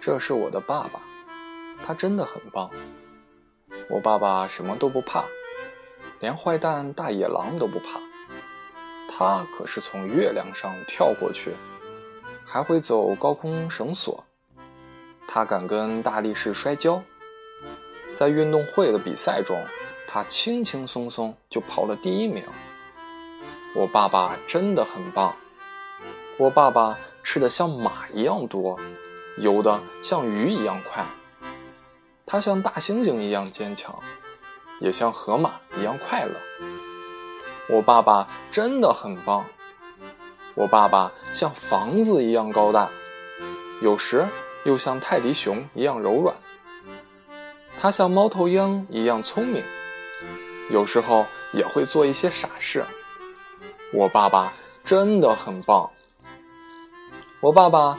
这是我的爸爸，他真的很棒。我爸爸什么都不怕，连坏蛋大野狼都不怕。他可是从月亮上跳过去，还会走高空绳索。他敢跟大力士摔跤，在运动会的比赛中，他轻轻松松就跑了第一名。我爸爸真的很棒。我爸爸吃的像马一样多，游的像鱼一样快。他像大猩猩一样坚强，也像河马一样快乐。我爸爸真的很棒。我爸爸像房子一样高大，有时又像泰迪熊一样柔软。他像猫头鹰一样聪明，有时候也会做一些傻事。我爸爸真的很棒。我爸爸